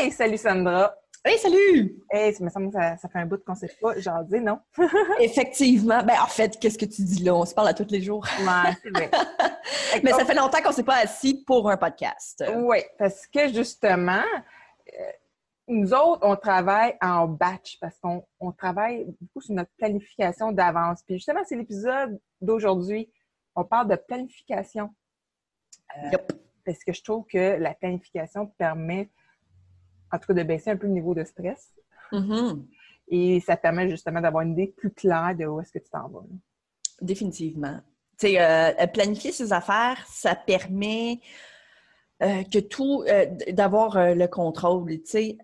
Hey, salut Sandra! Hey, salut! Hey, ça me semble que ça, ça fait un bout qu'on ne s'est pas jasé, non? Effectivement. Ben, en fait, qu'est-ce que tu dis là? On se parle à tous les jours. Ouais, c'est vrai. Mais ça fait longtemps qu'on ne s'est pas assis pour un podcast. Oui, parce que justement, euh, nous autres, on travaille en batch parce qu'on on travaille beaucoup sur notre planification d'avance. Puis justement, c'est l'épisode d'aujourd'hui. On parle de planification. Euh, Yup. Parce que je trouve que la planification permet, en tout cas, de baisser un peu le niveau de stress. Mhm. Et ça permet justement d'avoir une idée plus claire de où est-ce que tu t'en vas. là. Définitivement. Tu sais, euh, planifier ses affaires, ça permet euh, que tout, euh, d'avoir le contrôle, tu sais.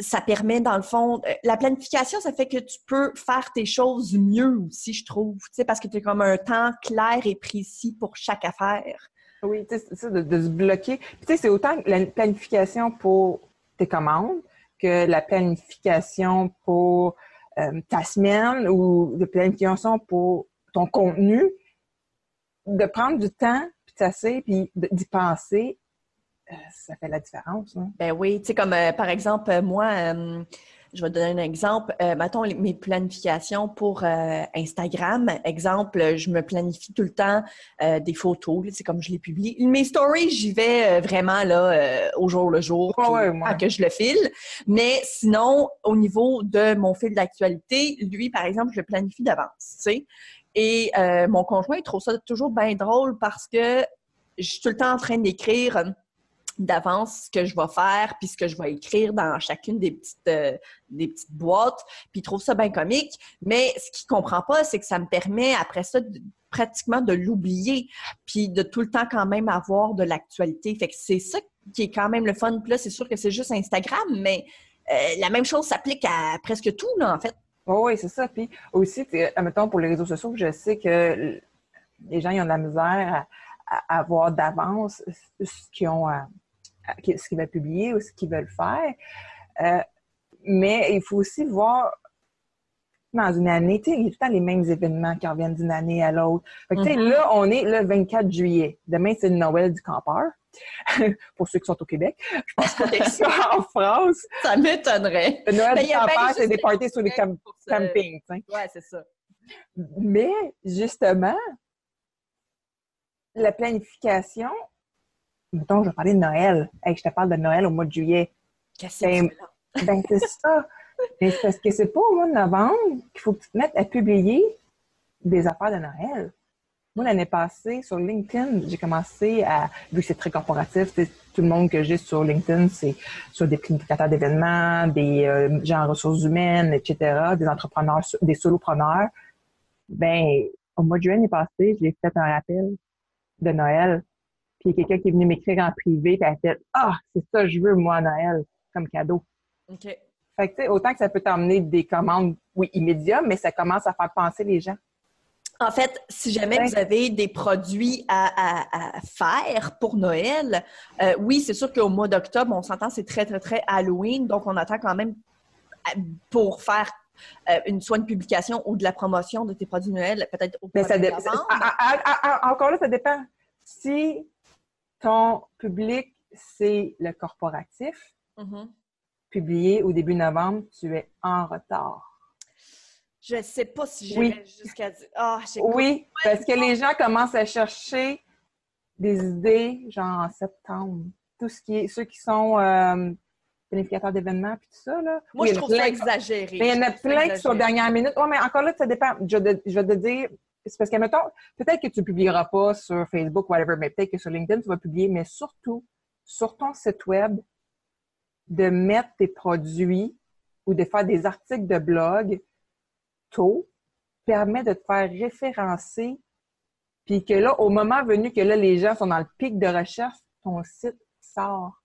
Ça permet, dans le fond, la planification, ça fait que tu peux faire tes choses mieux aussi, je trouve, tu sais, parce que tu as comme un temps clair et précis pour chaque affaire. Oui, tu sais, de, de se bloquer. Puis, tu sais, c'est autant la planification pour tes commandes que la planification pour euh, ta semaine ou de planification pour ton contenu. De prendre du temps, puis de s'asseoir, puis d'y penser, euh, ça fait la différence. hein. Ben oui, tu sais, comme euh, par exemple, moi, je vais te donner un exemple. Euh, mettons les- mes planifications pour euh, Instagram. Exemple, je me planifie tout le temps euh, des photos, c'est comme je les publie. Mes stories, j'y vais euh, vraiment là, euh, au jour le jour, Ouais, ouais, ouais. à que je le file. Mais sinon, au niveau de mon fil d'actualité, lui, par exemple, je le planifie d'avance, tu sais. Et euh, mon conjoint, il trouve ça toujours bien drôle parce que je suis tout le temps en train d'écrire d'avance ce que je vais faire puis ce que je vais écrire dans chacune des petites euh, des petites boîtes puis il trouve ça bien comique. Mais ce qu'il comprend pas c'est que ça me permet après ça pratiquement de l'oublier puis de tout le temps quand même avoir de l'actualité. Fait que c'est ça qui est quand même le fun. Puis là c'est sûr que c'est juste Instagram mais euh, la même chose s'applique à presque tout là en fait. Oui, oui, c'est ça. Puis aussi, admettons, pour les réseaux sociaux, je sais que les gens ils ont de la misère à, avoir d'avance ce qu'ils ont à- ce qu'ils veulent publier ou ce qu'ils veulent faire. Euh, mais il faut aussi voir dans une année, tu sais, il y a tout le temps les mêmes événements qui reviennent d'une année à l'autre. Fait que, Mhm. là, on est le 24 juillet. Demain, c'est le Noël du campeur. pour ceux qui sont au Québec. Je pense pas que ça en France. ça m'étonnerait Le Noël Mais du campeur, c'est des parties sur les cam- Pour ça. campings, ouais c'est ça Mais justement, la planification, mettons, je vais parler de Noël. Hey, je te parle de Noël au mois de juillet. Qu'est-ce Ben, que Ben, c'est ça. Mais c'est parce que c'est pas au mois de novembre qu'il faut que tu te mettes à publier des affaires de Noël. Moi, l'année passée, sur LinkedIn, j'ai commencé à, vu que c'est très corporatif, tout le monde que j'ai sur LinkedIn, c'est sur des planificateurs d'événements, des euh, gens en ressources humaines, etc., des entrepreneurs, des solopreneurs. Ben, au mois de juillet l'année passée, j'ai fait un rappel de Noël. Puis il y a quelqu'un qui est venu m'écrire en privé, puis elle a fait Ah, c'est ça, que je veux, moi, à Noël, comme cadeau. OK. Fait que, tu sais, autant que ça peut t'emmener des commandes, oui, immédiats, mais ça commence à faire penser les gens. En fait, si jamais vous avez des produits à, à- à faire pour Noël, euh, oui, c'est sûr qu'au mois d'octobre, on s'entend, c'est très, très, très Halloween. Donc, on attend quand même euh, pour faire euh, une, soit une publication ou de la promotion de tes produits Noël, peut-être au Mais ça mois dé- novembre. ah, ah, ah, ah, encore là, ça dépend. Si ton public, c'est le corporatif, Mhm. publié au début novembre, tu es en retard. Je ne sais pas si j'ai Oui. jusqu'à dire. Ah, j'ai Oui, parce que les gens commencent à chercher des idées, genre en septembre. Tout ce qui est, ceux qui sont euh, planificateurs d'événements, puis tout ça, là. Moi, Oui, je trouve ça exagéré. Mais il y en a plein qui sont dernière minute. Oui, mais encore là, ça dépend. Je vais te dire, c'est parce que, mettons, peut-être que tu ne publieras pas sur Facebook, whatever, mais peut-être que sur LinkedIn, tu vas publier, mais surtout, sur ton site web, de mettre tes produits ou de faire des articles de blog tôt permet de te faire référencer puis que là, au moment venu que là, les gens sont dans le pic de recherche, ton site sort.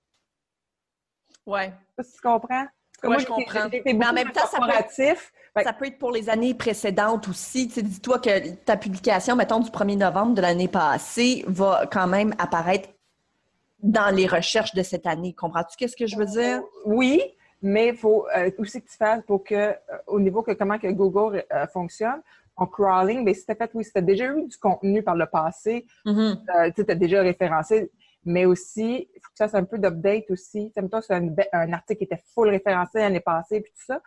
Ouais. Tu comprends? Moi, je comprends. Mais en même temps, ça peut, ça peut, être pour les années précédentes aussi. Tu sais, dis-toi que ta publication, mettons, du 1er novembre de l'année passée, va quand même apparaître dans les recherches de cette année. Comprends-tu qu'est-ce que je veux dire? Oui, mais il faut euh, aussi que tu fasses pour que, euh, au niveau que comment que Google euh, fonctionne, en crawling, mais si tu fait, oui, si tu as déjà eu du contenu par le passé, mm-hmm. tu as déjà référencé, mais aussi, il faut que tu fasses un peu d'update aussi. Tu sais, c'est un, un, article qui était full référencé l'année passée, puis tout ça.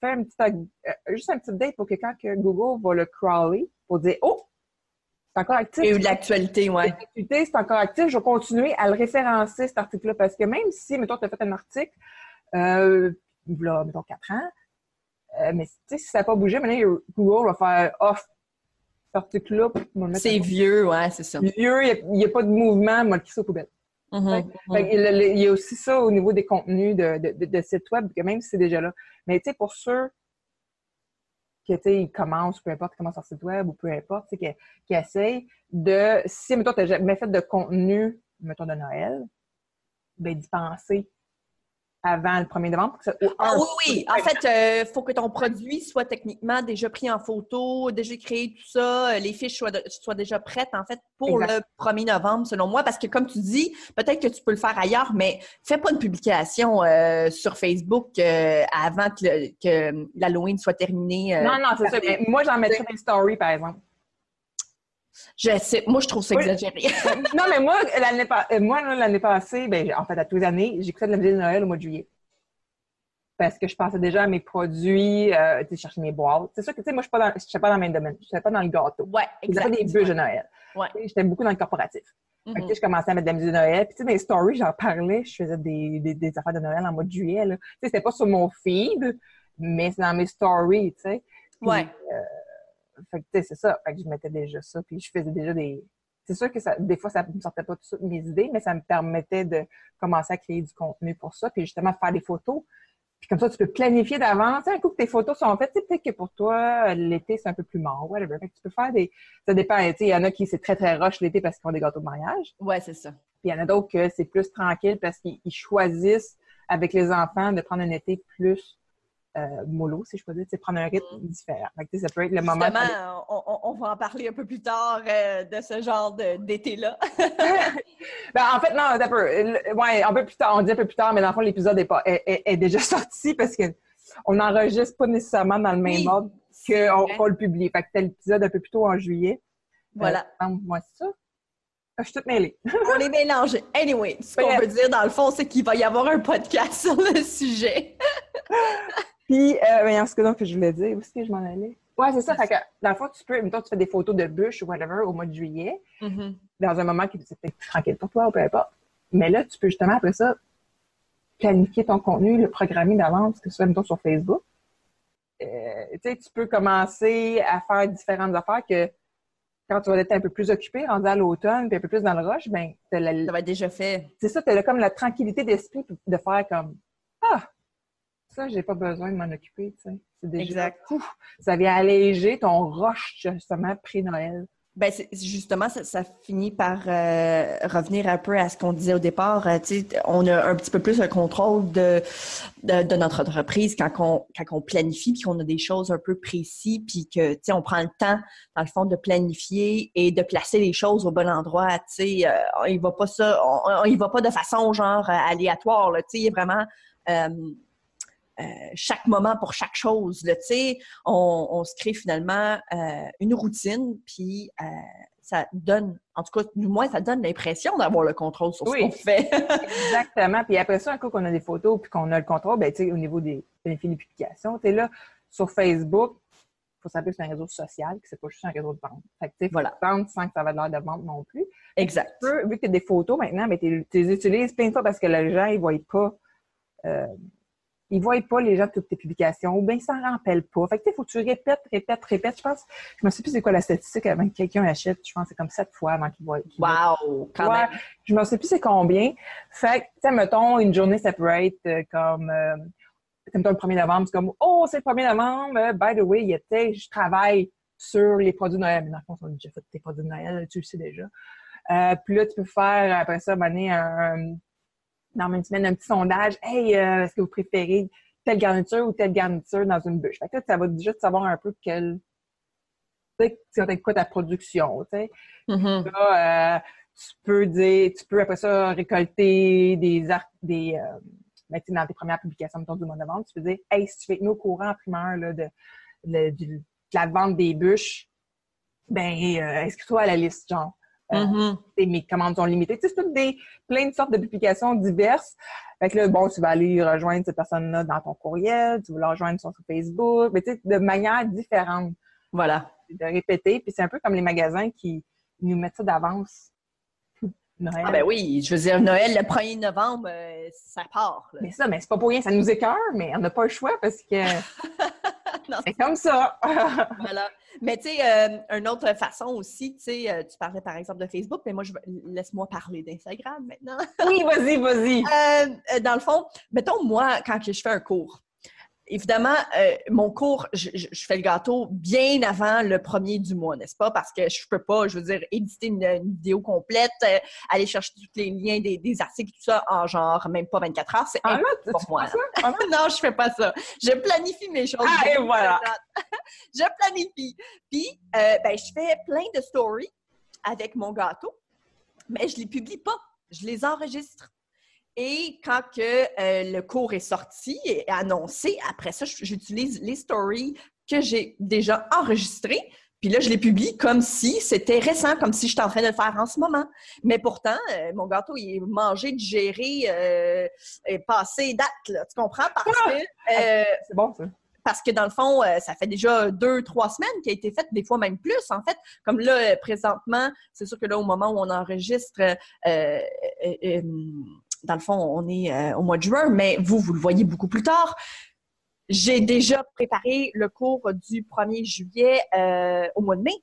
Fais un petit, juste un petit update pour que quand que Google va le crawler, pour dire, oh, c'est encore actif. Il y a eu de l'actualité, oui. L'actualité, c'est encore actif. Je vais continuer à le référencer, cet article-là, parce que même si, mettons, tu as fait un article, euh, a, mettons, quatre ans. Euh, mais si ça n'a pas bougé, maintenant, Google va faire off cet article-là. C'est vieux, ouais, c'est ça. Vieux, il n'y a, pas de mouvement, moi, qui ça aux poubelles. Mm-hmm. il, y a aussi ça au niveau des contenus de, de, de, site web, que même si c'est déjà là. Mais tu sais, pour ceux qui ils commencent, peu importe, comment sur site web ou peu importe, qui, qui essayent de, si, mettons, tu n'as jamais fait de contenu, mettons, de Noël, ben, d'y penser avant le 1er novembre? ah, oui, oui. En fait, il euh, faut que ton produit soit techniquement déjà pris en photo, déjà créé, tout ça, euh, les fiches soient, déjà prêtes, en fait, pour le 1er novembre, selon moi. Parce que, comme tu dis, peut-être que tu peux le faire ailleurs, mais fais pas une publication euh, sur Facebook avant que, que l'Halloween soit terminé. non, non, c'est ça. moi, j'en mettrais une story, par exemple. Je sais, moi, je trouve ça exagéré. non, mais moi, l'année, euh, moi, l'année passée, ben, en fait, à tous les années, j'écoutais de la musique de Noël au mois de juillet. Parce que je pensais déjà à mes produits, euh, tu sais, chercher mes boîtes. C'est sûr que, tu sais, moi, je ne suis pas dans le même domaine. Je ne suis pas dans le gâteau. Ouais, exactement. des bûches de Noël. Ouais. J'étais beaucoup dans le corporatif. Mm je commençais à mettre de la musique de Noël. Puis, tu sais, dans les stories, j'en parlais. Je faisais des, des, affaires de Noël en mois de juillet, Tu sais, c'était pas sur mon feed, mais c'est dans mes stories, tu sais. ouais. Euh, fait que, c'est ça. Fait que je mettais déjà ça. Puis je faisais déjà des. C'est sûr que ça, des fois, ça ne me sortait pas toutes mes idées, mais ça me permettait de commencer à créer du contenu pour ça. Puis justement, faire des photos. Puis comme ça, tu peux planifier d'avance. Un coup que tes photos sont faites, peut-être que pour toi, l'été, c'est un peu plus mort, whatever. Fait que tu peux faire des. Ça dépend. Il y en a qui c'est très, très rush l'été parce qu'ils font des gâteaux de mariage. Ouais, c'est ça. Puis il y en a d'autres que c'est plus tranquille parce qu'ils choisissent avec les enfants de prendre un été plus euh, mollo, si je peux dire, c'est prendre un rythme mm. différent. ça peut être le moment. Justement, on, va en parler un peu plus tard euh, de ce genre d'été-là. ben, en fait, non, un peu. Ouais, un peu plus tard, on dit un peu plus tard, mais dans le fond, l'épisode est, pas, est, déjà sorti parce qu'on n'enregistre pas nécessairement dans le même mode qu'on va le publier. Fait que c'était l'épisode un peu plus tôt en juillet. Voilà. Euh, moi, c'est ça. Je suis toute mêlée. on est mélangés. Anyway, ce qu'on veut dire, dans le fond, c'est qu'il va y avoir un podcast sur le sujet. Puis, euh, ce que donc je voulais dire, où est-ce que je m'en allais? Ouais, c'est ça. Fait que, dans le fond, tu peux, mettons, tu fais des photos de bûches ou whatever au mois de juillet, mm-hmm. dans un moment qui est peut-être tranquille pour toi ou peu importe. Mais là, tu peux justement, après ça, planifier ton contenu, le programmer d'avance, que ce soit, mettons, sur Facebook. Euh, tu sais, tu peux commencer à faire différentes affaires que quand tu vas être un peu plus occupé, rendu à l'automne, puis un peu plus dans le rush, ben, ça va être déjà fait. C'est ça, tu as comme la tranquillité d'esprit de faire comme, ah, ça, j'ai pas besoin de m'en occuper, tu sais. C'est déjà, exact. ça vient alléger ton rush, justement, pré-Noël. Ben, justement, ça, finit par euh, revenir un peu à ce qu'on disait au départ. Euh, on a un petit peu plus un contrôle de, de, notre entreprise quand on, quand on planifie, puis qu'on a des choses un peu précises, puis que on prend le temps, dans le fond, de planifier et de placer les choses au bon endroit. Euh, il va pas ça, on, il va pas de façon genre aléatoire. Là, il est vraiment euh, chaque moment pour chaque chose. Tu sais, on, se crée finalement euh, une routine, puis euh, ça donne, en tout cas, du moins, ça donne l'impression d'avoir le contrôle sur ce qu'on fait. Exactement. Puis après ça, un coup qu'on a des photos puis qu'on a le contrôle, ben, tu sais, au niveau des bénéfices de publication, tu es là, sur Facebook, il faut savoir que c'est un réseau social, que c'est pas juste un réseau de vente. Fait que, tu sais, voilà. vendre sans que ça va de l'air de vente non plus. Exact. vu que tu as des photos maintenant, mais tu les utilises plein de fois parce que les gens, ils voient pas ils voient pas les gens toutes tes publications ou bien ils s'en rappellent pas. Fait que faut que tu répètes, répètes, répètes. Je pense, je me sais plus c'est quoi la statistique avant que quelqu'un achète. Je pense que c'est comme sept fois avant qu'il voit. wow! Quand même. Je me sais plus c'est combien. Fait que, tu sais, mettons, une journée separate euh, comme, euh, comme le 1er novembre, c'est comme, oh, c'est le 1er novembre, euh, by the way, il était, je travaille sur les produits de Noël. Mais dans le fond, on a déjà fait tes produits de Noël, tu le sais déjà. Euh, puis là, tu peux faire, après ça, un, dans une semaine, un petit sondage. Hey, euh, est-ce que vous préférez telle garniture ou telle garniture dans une bûche? Fait que ça va juste savoir un peu quel. Tu sais, quoi ta production, tu sais. Mhm. Là, euh, tu peux dire, tu peux après ça récolter des arcs, des, euh, ben, tu sais, dans tes premières publications mettons, du mois de novembre, tu peux dire, hey, si tu fais nous au courant en primeur là, de, de, de la vente des bûches, ben, euh, inscris-toi à la liste, genre. Euh, Mhm. et mes commandes sont limitées. Tu sais, c'est toutes des, plein de sortes de publications diverses. Fait que là, bon, tu vas aller rejoindre cette personne-là dans ton courriel, tu vas la rejoindre sur Facebook, mais tu sais, de manière différente, Voilà. de répéter. Puis c'est un peu comme les magasins qui nous mettent ça d'avance. Noël. Ah ben oui, je veux dire, Noël, le 1er novembre, euh, ça part. là. Mais ça, mais c'est pas pour rien, ça nous écœure, mais on n'a pas le choix parce que c'est comme ça. Voilà. Mais tu sais, euh, une autre façon aussi, tu sais, euh, tu parlais par exemple de Facebook, mais moi, je laisse-moi parler d'Instagram maintenant. oui, vas-y, vas-y. Dans le fond, mettons, moi, quand je fais un cours, évidemment, euh, mon cours, je, fais le gâteau bien avant le premier du mois, n'est-ce pas? Parce que je peux pas, je veux dire, éditer une, une vidéo complète, euh, aller chercher tous les liens des, des articles, tout ça, en genre même pas 24 heures. C'est tu, pour moi. ça? Non? je fais pas ça. Je planifie mes choses. Ah, et voilà. je planifie. Puis, euh, ben, je fais plein de stories avec mon gâteau, mais je les publie pas. Je les enregistre. Et quand que euh, le cours est sorti et annoncé, après ça, j'utilise les stories que j'ai déjà enregistrées. Puis là, je les publie comme si c'était récent, comme si j'étais en train de le faire en ce moment. Mais pourtant, euh, mon gâteau, il est mangé, digéré, euh, et passé date, là. Tu comprends? Parce que, euh, C'est bon, ça. parce que dans le fond, ça fait déjà deux, trois semaines qu'il a été fait, des fois même plus, en fait. Comme là, présentement, c'est sûr que là, au moment où on enregistre, euh, euh, euh, dans le fond, on est euh, au mois de juin, mais vous, vous le voyez beaucoup plus tard. J'ai déjà préparé le cours du 1er juillet euh, au mois de mai.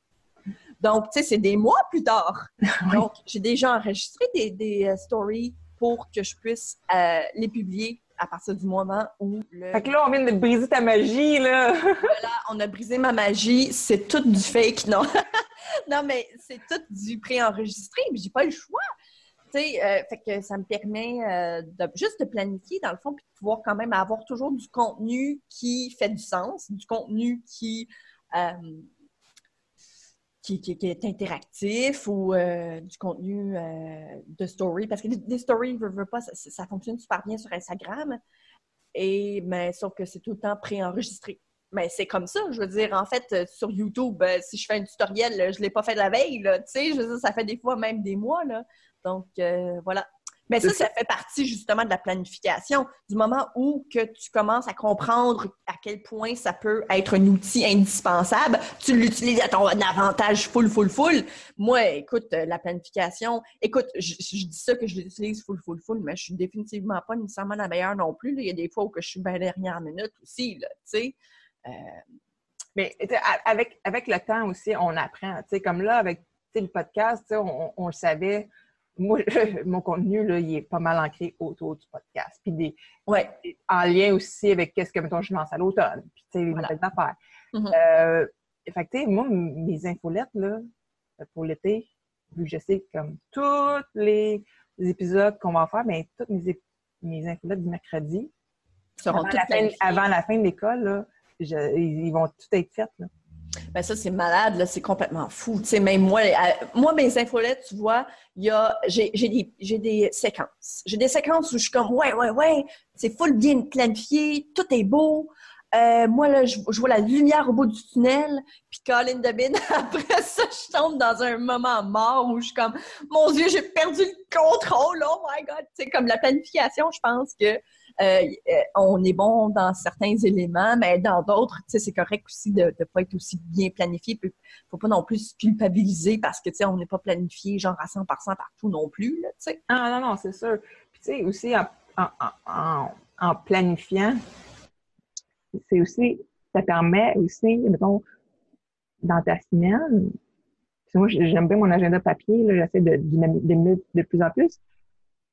Donc, tu sais, c'est des mois plus tard. Donc, j'ai déjà enregistré des, des euh, stories pour que je puisse euh, les publier à partir du moment où le... Fait que là, on vient de briser ta magie, là. Voilà, on a brisé ma magie. C'est tout du fake, non? non, mais c'est tout du préenregistré, mais j'ai pas le choix. Euh, fait que ça me permet euh, de juste de planifier, dans le fond, puis de pouvoir quand même avoir toujours du contenu qui fait du sens, du contenu qui, euh, qui, est interactif ou du contenu de story. Parce que des, stories, pas, ça, fonctionne super bien sur Instagram. Et, mais sauf que c'est tout le temps préenregistré. Mais c'est comme ça, je veux dire, en fait, sur YouTube, si je fais un tutoriel, je ne l'ai pas fait la veille, tu sais, ça fait des fois même des mois, là. Donc, euh, voilà. Mais ça, ça fait partie justement de la planification. Du moment où que tu commences à comprendre à quel point ça peut être un outil indispensable, tu l'utilises à ton avantage full, full, full. Moi, écoute, euh, la planification, écoute, je, je dis ça que je l'utilise full, full, full, mais je suis définitivement pas nécessairement la meilleure non plus. là. Il y a des fois où que je suis bien dernière minute aussi, là, tu sais. Euh, Mais avec, avec le temps aussi, on apprend. Tu sais, comme là, avec le podcast, on le savait. Moi, mon contenu, là, il est pas mal ancré autour du podcast. Puis des, ouais. en lien aussi avec qu'est-ce que, mettons, je lance à l'automne. Puis, tu sais, Voilà. nouvelles affaires. Mhm. Euh, fait que, tu sais, moi, mes infolettes, là, pour l'été, vu que je sais que comme tous les épisodes qu'on va faire, mais toutes mes, mes infolettes du mercredi, seront avant toutes la, fin, avant la fin de l'école, ils ils vont tout être faites, là. Ben ça, c'est malade, là, c'est complètement fou. Tu sais, même moi, moi, mes infolettes, tu vois, y a, j'ai, j'ai des, séquences. J'ai des séquences où je suis comme, ouais, ouais, ouais, c'est full bien planifié, tout est beau. Euh, moi, là, je, vois la lumière au bout du tunnel, puis Colin Debin, après ça, je tombe dans un moment mort où je suis comme, mon Dieu, j'ai perdu le contrôle, oh my God! Sais, comme la planification, je pense que euh, euh, on est bon dans certains éléments, mais dans d'autres, c'est correct aussi de ne pas être aussi bien planifié. Puis, faut pas non plus se culpabiliser parce que, tu sais, on n'est pas planifié genre à 100% partout non plus, tu sais. Ah non, non, c'est sûr. Puis tu sais, aussi en, en, en- en- planifiant, c'est aussi, ça permet aussi, mettons, dans ta semaine, moi j'aime bien mon agenda papier, j'essaie de de, de plus en plus.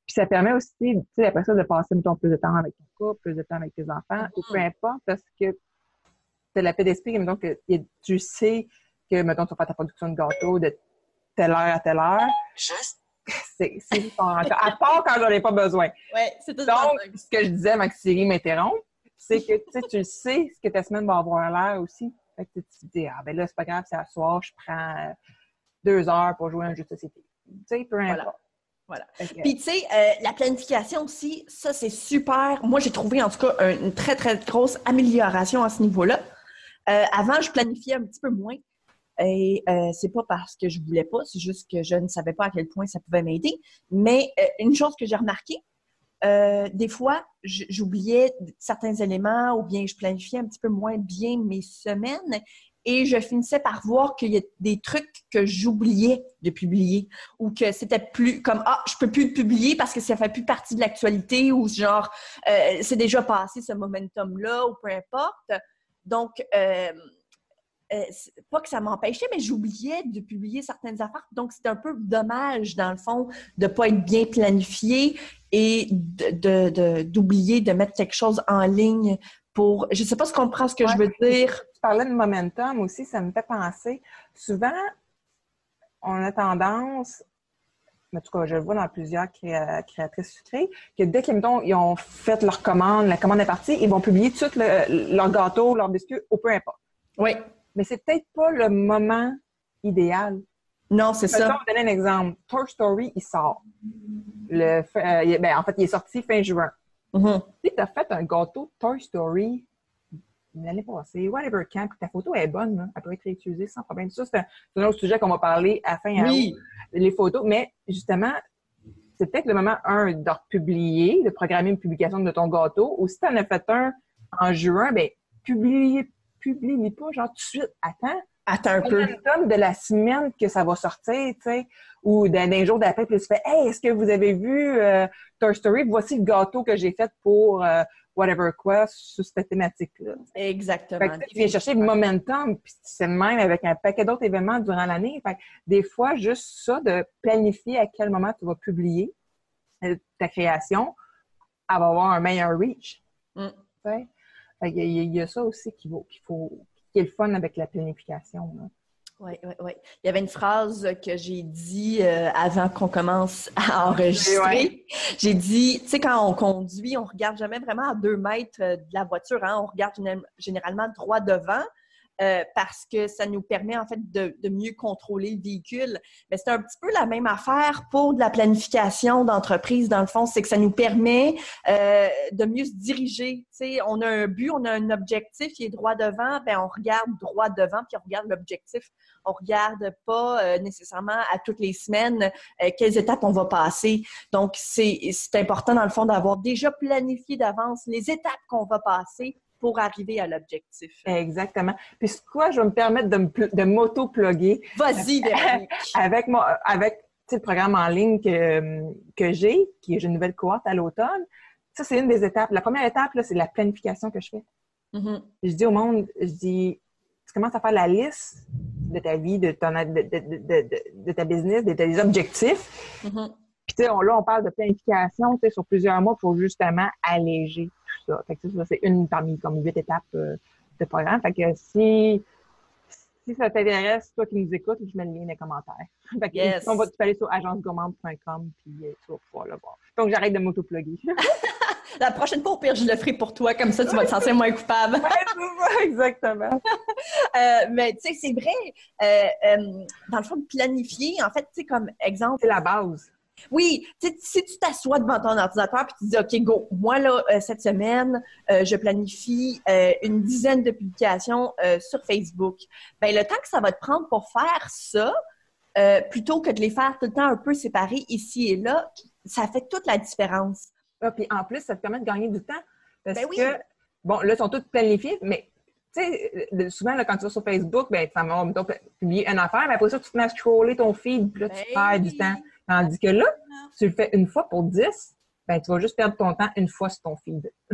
Puis ça permet aussi, tu sais, après ça, de passer, mettons, plus de temps avec ton couple, plus de temps avec tes enfants, ou peu importe, parce que tu as la paix d'esprit, mettons, que tu sais que, mettons, tu vas faire ta production de gâteau de telle heure à telle heure. Juste c'est À part quand j'en ai pas besoin. Ouais, c'est tout Donc, ce que je disais Siri m'interrompe, c'est que tu sais, ce que ta semaine va avoir l'air aussi. Fait que tu te dis, ah ben là, c'est pas grave, c'est à soir, je prends deux heures pour jouer à un jeu de société. Tu sais, peu importe. Voilà. Voilà. Puis, tu sais, euh, la planification aussi, ça, c'est super. Moi, j'ai trouvé, en tout cas, un- une très, très grosse amélioration à ce niveau-là. Euh, avant, je planifiais un petit peu moins. Et euh, c'est pas parce que je voulais pas, c'est juste que je ne savais pas à quel point ça pouvait m'aider. Mais euh, une chose que j'ai remarqué, euh, des fois, j'oubliais certains éléments ou bien je planifiais un petit peu moins bien mes semaines et je finissais par voir qu'il y a des trucs que j'oubliais de publier ou que c'était plus comme ah je peux plus le publier parce que ça fait plus partie de l'actualité ou genre euh, c'est déjà passé ce momentum là ou peu importe. Donc euh, euh, pas que ça m'empêchait mais j'oubliais de publier certaines affaires. Donc c'est un peu dommage dans le fond de pas être bien planifié et de- de- de- d'oublier de, mettre quelque chose en ligne pour je sais pas si tu comprends ce que je veux dire Tu parlais de momentum aussi, ça me fait penser. Souvent, on a tendance, en tout cas, je le vois dans plusieurs créa- créatrices sucrées, que dès qu'ils ils ont fait leur commande, la commande est partie, ils vont publier tout de suite le- leur gâteau, leur biscuit, ou peu importe. oui Mais c'est peut-être pas le moment idéal. non c'est Je vais ça donner un exemple. Toy Story, il sort. Le, euh, ben, en fait, il est sorti fin juin. Mhm. Si tu as fait un gâteau Toy Story l'année passée, whatever camp, ta photo est bonne, là, elle peut être réutilisée sans problème. Ça, c'est un, c'est un autre sujet qu'on va parler à fin à oui les photos. Mais justement, c'est peut-être le moment, un, de republier, de programmer une publication de ton gâteau. Ou si tu en as fait un en juin, ben publie, publie pas genre tout de suite. Attends, attends un le peu de la semaine que ça va sortir, tu sais, ou d'un jour d'après, puis tu fais Hey, est-ce que vous avez vu euh, Toy Story? Voici le gâteau que j'ai fait pour euh, whatever quoi sur cette thématique-là. Exactement. Fait que tu viens chercher le momentum, puis c'est le même avec un paquet d'autres événements durant l'année. Fait que des fois, juste ça, de planifier à quel moment tu vas publier euh, ta création, elle va avoir un meilleur reach. Mm. Tu sais? Fait y, il y a ça aussi qu'il faut, qu'il faut, qui est le fun avec la planification. là. Oui, oui, oui. Il y avait une phrase que j'ai dit euh, avant qu'on commence à enregistrer. Ouais. J'ai dit, tu sais, quand on conduit, on regarde jamais vraiment à deux mètres euh, de la voiture. Hein? On regarde géné- généralement droit devant. Euh, parce que ça nous permet en fait de, de mieux contrôler le véhicule. Mais c'est un petit peu la même affaire pour de la planification d'entreprise, dans le fond, c'est que ça nous permet euh, de mieux se diriger. Tu sais, on a un but, on a un objectif, il est droit devant, ben on regarde droit devant, puis on regarde l'objectif. On regarde pas euh, nécessairement à toutes les semaines euh, quelles étapes on va passer. Donc, c'est important, dans le fond, d'avoir déjà planifié d'avance les étapes qu'on va passer pour arriver à l'objectif. Exactement. Puis quoi, je vais me permettre de, me pl- de m'auto-plugger Vas-y, Véronique. avec, mon, avec le programme en ligne que, que j'ai, qui est une nouvelle cohorte à l'automne. Ça, c'est une des étapes. La première étape, là, c'est la planification que je fais. Mhm. Je dis au monde, je dis, tu commences à faire la liste de ta vie, de, ton, de, de, de, ta business, de tes objectifs. Mhm. Puis, tu sais, là, on parle de planification, tu sais, sur plusieurs mois pour justement alléger tout ça. Fait que ça, c'est une parmi comme huit étapes euh, de programme. Fait que si, si ça t'intéresse, toi qui nous écoutes, je mets le lien dans les commentaires. Fait que, Yes. on va, tu peux aller sur agencegourmande.com puis euh, tu vas pouvoir le voir. Donc, j'arrête de m'auto-plugger. La prochaine fois, au pire, je le ferai pour toi, comme ça, tu vas te sentir moins coupable. Ouais, exactement. Euh, mais tu sais, c'est vrai, euh, euh, dans le fond, de planifier, en fait, tu sais, comme exemple, C'est la base. Oui, si tu t'assois devant ton ordinateur puis tu dis OK, go, moi là euh, cette semaine, euh, je planifie euh, une dizaine de publications sur Facebook. Ben le temps que ça va te prendre pour faire ça, plutôt que de les faire tout le temps un peu séparés ici et là, ça fait toute la différence. Ah, puis en plus, ça te permet de gagner du temps. Parce Ben oui. que, bon, là, ils sont tous planifiés, mais tu sais, souvent, là, quand tu vas sur Facebook, ben, tu vas publier une affaire, mais après ça, tu te mets à scroller ton feed, puis là, tu Ben perds oui. du temps. Tandis que là, tu le fais une fois pour 10, ben, tu vas juste perdre ton temps une fois sur ton feed.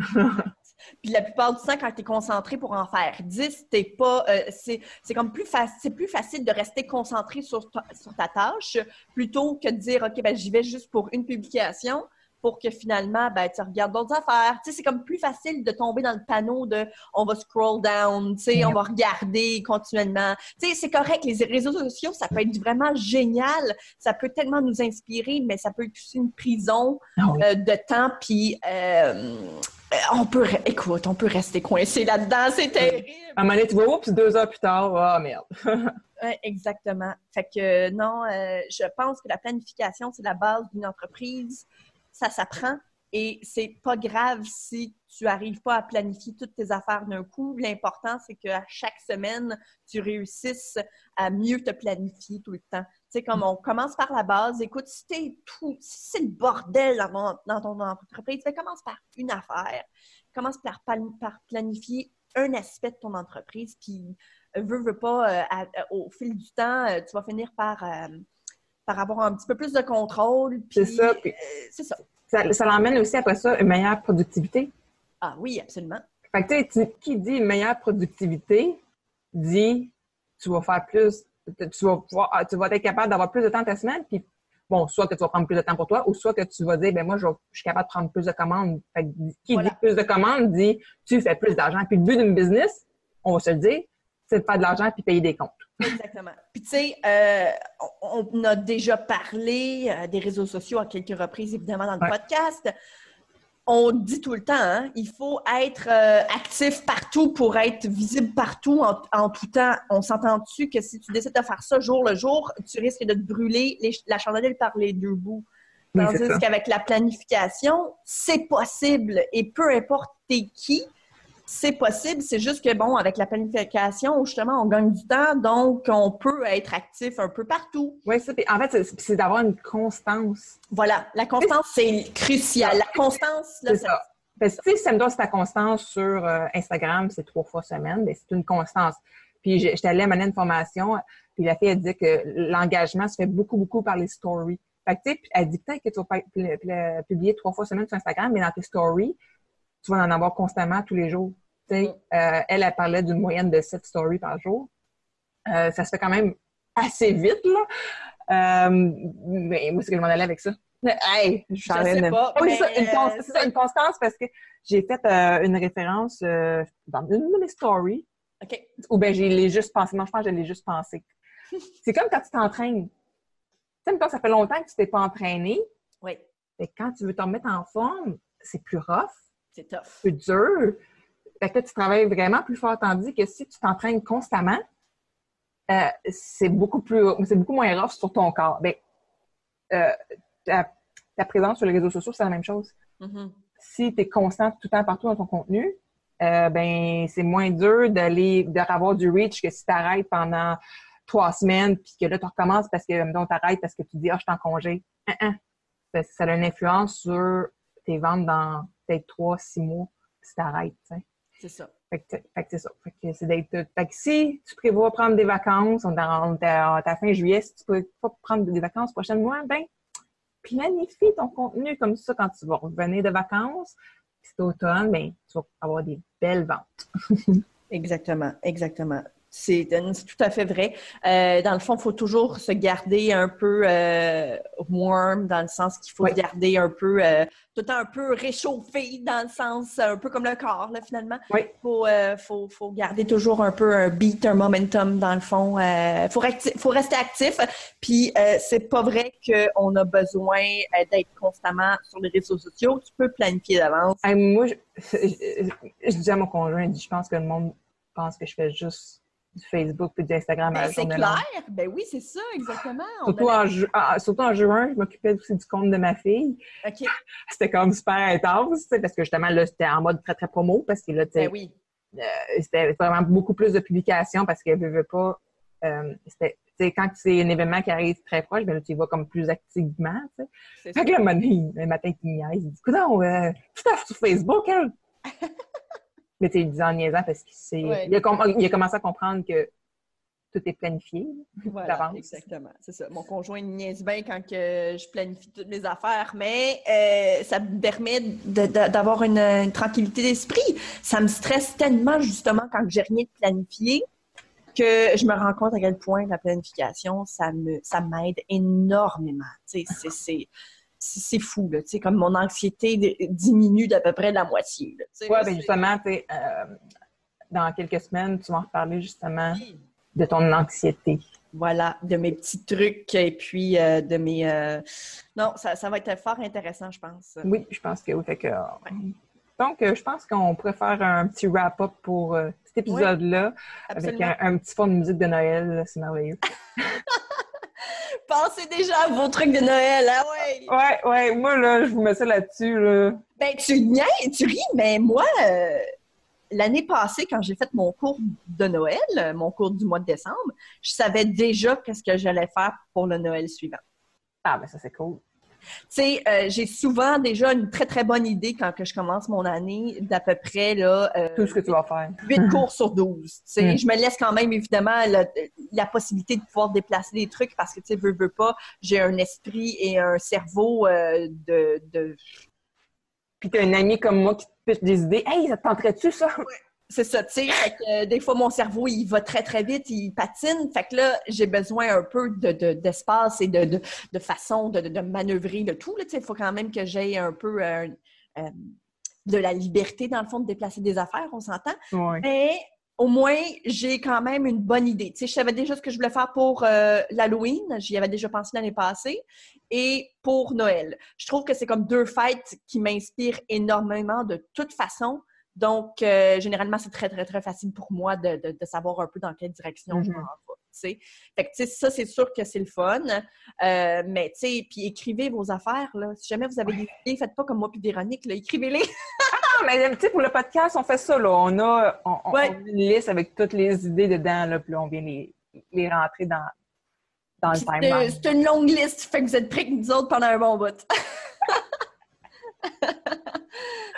Puis la plupart du temps, quand tu es concentré pour en faire 10, t'es pas. euh, c'est c'est comme plus facile. C'est plus facile de rester concentré sur ta, sur ta tâche plutôt que de dire OK, ben j'y vais juste pour une publication. Pour que finalement, ben, tu regardes d'autres affaires. Tu sais, c'est comme plus facile de tomber dans le panneau de on va scroll down, tu sais, on va regarder continuellement. Tu sais, c'est correct, les réseaux sociaux, ça peut être vraiment génial, ça peut tellement nous inspirer, mais ça peut être aussi une prison ah euh, de temps, puis euh, on peut, écoute, on peut rester coincé là-dedans, c'est terrible. À un moment donné, tu vois, oups, deux heures plus tard, ah oh, merde. exactement. Fait que non, euh, je pense que la planification, c'est la base d'une entreprise ça s'apprend et c'est pas grave si tu arrives pas à planifier toutes tes affaires d'un coup. L'important, c'est qu'à chaque semaine, tu réussisses à mieux te planifier tout le temps. Tu sais, comme on commence par la base, écoute, si t'es tout, si c'est le bordel dans, ton entreprise, commence par une affaire. Commence par, par planifier un aspect de ton entreprise, puis veux, veux pas, euh, au fil du temps, euh, tu vas finir par euh, par avoir un petit peu plus de contrôle. C'est ça. Euh, c'est ça. Ça, l'emmène aussi après ça une meilleure productivité. Ah oui, absolument. Fait que tu sais, qui dit meilleure productivité dit tu vas faire plus, tu vas pouvoir, tu vas être capable d'avoir plus de temps ta semaine, puis bon, soit que tu vas prendre plus de temps pour toi, ou soit que tu vas dire, ben moi, je, suis capable de prendre plus de commandes. Fait que, qui dit plus de commandes dit tu fais plus d'argent. Puis le but d'une business, on va se le dire, c'est de faire de l'argent puis payer des comptes. Exactement. Puis tu sais, euh, on, a déjà parlé euh, des réseaux sociaux à quelques reprises, évidemment, dans le podcast. On dit tout le temps, hein, il faut être euh, actif partout pour être visible partout en, tout temps. On s'entend-tu que si tu décides de faire ça jour le jour, tu risques de te brûler la chandelle par les deux bouts. Tandis qu'avec la planification, c'est possible et peu importe t'es qui, c'est possible, c'est juste que, bon, avec la planification, justement, on gagne du temps, donc on peut être actif un peu partout. Oui, en fait, c'est d'avoir une constance. Voilà, la constance, c'est crucial. La constance, là, c'est ça. Parce que, si ça me donne ta constance sur euh, Instagram, c'est trois fois semaine, mais c'est une constance. Puis j'étais allée à une formation, puis la fille, a dit que l'engagement se fait beaucoup, beaucoup par les stories. Fait que, tu sais, elle dit peut-être que tu vas publier trois fois semaine sur Instagram, mais dans tes stories, tu vas en avoir constamment tous les jours. Mm. Euh, elle, elle parlait d'une moyenne de 7 stories par jour. Euh, ça se fait quand même assez vite, là. Euh, mais moi, c'est que je m'en allais avec ça. Hey, je, je sais pas. Oui, c'est une, une, constance parce que j'ai fait une référence dans une de mes stories. OK. Ou bien, j'ai juste pensé. Moi, je pense que je l'ai juste pensé. c'est comme quand tu t'entraînes. Tu sais, ça fait longtemps que tu t'es pas entraîné. Oui. Et quand tu veux te remettre en forme, c'est plus rough. C'est tough. Dur. Fait que tu travailles vraiment plus fort, tandis que si tu t'entraînes constamment, euh, c'est beaucoup plus, c'est beaucoup moins rough sur ton corps. Ben, euh, ta, présence sur les réseaux sociaux, c'est la même chose. Mm-hmm. Si tu es constant tout le temps partout dans ton contenu, euh, ben c'est moins dur d'aller d'avoir du reach que si tu arrêtes pendant trois semaines puis que là tu recommences parce que tu t'arrêtes parce que tu dis ah je suis en congé. Ça, a une influence sur tes ventes dans peut-être trois, six mois si tu arrêtes. C'est ça. Fait que, c'est ça. Fait que c'est d'être. Fait que si tu prévois prendre des vacances, on est à ta fin juillet, si tu peux pas prendre des vacances prochainement, ben planifie ton contenu comme ça quand tu vas revenir de vacances. Puis c'est automne, ben tu vas avoir des belles ventes. exactement, exactement. C'est tout à fait vrai. Euh, dans le fond, il faut toujours se garder un peu euh, warm, dans le sens qu'il faut garder un peu, euh, tout le temps un peu réchauffé, dans le sens un peu comme le corps, là, finalement. Il faut, faut, faut, garder toujours un peu un beat, un momentum, dans le fond. Il faut, faut, rester actif. Puis, c'est pas vrai qu'on a besoin d'être constamment sur les réseaux sociaux. Tu peux planifier d'avance. moi, je, je, dis à mon conjoint, je pense que le monde pense que je fais juste du Facebook et du Instagram ben, C'est clair. Ben oui, c'est ça, exactement. Surtout, en, surtout en juin, je m'occupais aussi du compte de ma fille. C'était comme super intense, parce que justement, là, c'était en mode très, très promo, parce que là, tu sais, ben oui. Euh, c'était vraiment beaucoup plus de publications parce qu'elle ne veut pas. Euh, quand c'est un événement qui arrive très proche, ben là, tu y vas comme plus activement. Fait ça. que le, le matin, il niaise. Il dit, écoute, euh, tout à sur Facebook, elle. Mais tu disais en niaisant parce qu'il il, a commencé à comprendre que tout est planifié. Voilà, exactement. C'est ça. Mon conjoint niaise bien quand que je planifie toutes mes affaires, mais euh, ça me permet d'avoir une, tranquillité d'esprit. Ça me stresse tellement, justement, quand j'ai rien de planifié, que je me rends compte à quel point la planification, ça me ça m'aide énormément. Tu sais, c'est c'est fou, là, tu sais, comme mon anxiété diminue d'à peu près de la moitié. Oui, bien justement, euh, dans quelques semaines, tu vas en reparler justement de ton anxiété. Voilà, de mes petits trucs et puis euh, de mes... Euh, non, ça, ça, va être fort intéressant, je pense. Oui, je pense que oui. Fait que, Donc, je pense qu'on pourrait faire un petit wrap-up pour cet épisode-là avec un, petit fond de musique de Noël. C'est merveilleux. Pensez déjà à vos trucs de Noël, hein, ouais. Ouais, ouais. Moi, là, je vous mets ça là-dessus, là. Ben, tu niais, tu ris, mais moi, euh, l'année passée, quand j'ai fait mon cours de Noël, mon cours du mois de décembre, je savais déjà qu'est-ce que j'allais faire pour le Noël suivant. Ah, ben ça, c'est cool. Tu sais, euh, j'ai souvent déjà une très, très bonne idée quand que je commence mon année d'à peu près, là... Euh, Tout ce que tu vas faire. 8 cours sur 12. Tu sais, mm. je me laisse quand même, évidemment, la, possibilité de pouvoir déplacer des trucs parce que, tu sais, veux, veux pas, j'ai un esprit et un cerveau euh, de... de... Puis t'as un ami comme moi qui te pitche des idées. « Hey, ça te tenterait-tu, ça? C'est ça, tu sais. Euh, des fois, mon cerveau, il va très, très vite, il patine. Fait que là, j'ai besoin un peu d'espace et de, façon de, manœuvrer le tout. Il faut quand même que j'aie un peu euh, euh, de la liberté, dans le fond, de déplacer des affaires, on s'entend. Mais au moins, j'ai quand même une bonne idée. Tu sais, je savais déjà ce que je voulais faire pour l'Halloween. J'y avais déjà pensé l'année passée. Et pour Noël. Je trouve que c'est comme deux fêtes qui m'inspirent énormément de toute façon. Donc, euh, généralement, c'est très, très, très facile pour moi de, savoir un peu dans quelle direction je m'en vais. Fait que, ça, c'est sûr que c'est le fun. Euh, mais, tu sais, puis écrivez vos affaires, là. Si jamais vous avez des idées, faites pas comme moi puis Véronique. Écrivez-les. ah non, mais, tu sais, pour le podcast, on fait ça, là. On a, on, une liste avec toutes les idées dedans, là, puis on vient les, les rentrer dans, dans le timeline. C'est une longue liste, fait que vous êtes prêts que nous autres pendant un bon bout.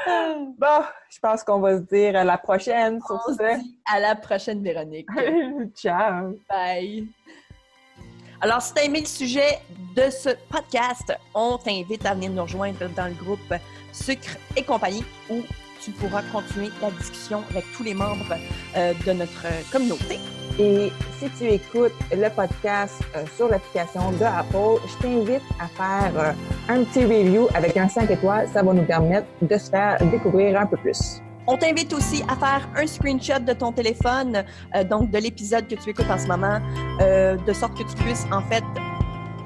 bon, je pense qu'on va se dire à la prochaine sur À la prochaine, Véronique. Ciao. Bye. Alors, si tu as aimé le sujet de ce podcast, on t'invite à venir nous rejoindre dans le groupe Sucre et compagnie où tu pourras continuer la discussion avec tous les membres euh, de notre communauté. Et si tu écoutes le podcast euh, sur l'application de Apple, je t'invite à faire euh, un petit review avec un 5 étoiles. Ça va nous permettre de se faire découvrir un peu plus. On t'invite aussi à faire un screenshot de ton téléphone, euh, donc de l'épisode que tu écoutes en ce moment, de sorte que tu puisses en fait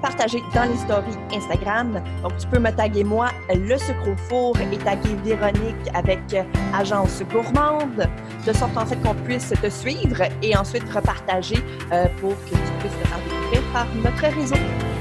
partager dans les stories Instagram. Donc, tu peux me taguer moi, le sucre au four, et taguer Véronique avec Agence Gourmande, de sorte en fait qu'on puisse te suivre et ensuite repartager euh, pour que tu puisses te faire découvrir par notre réseau.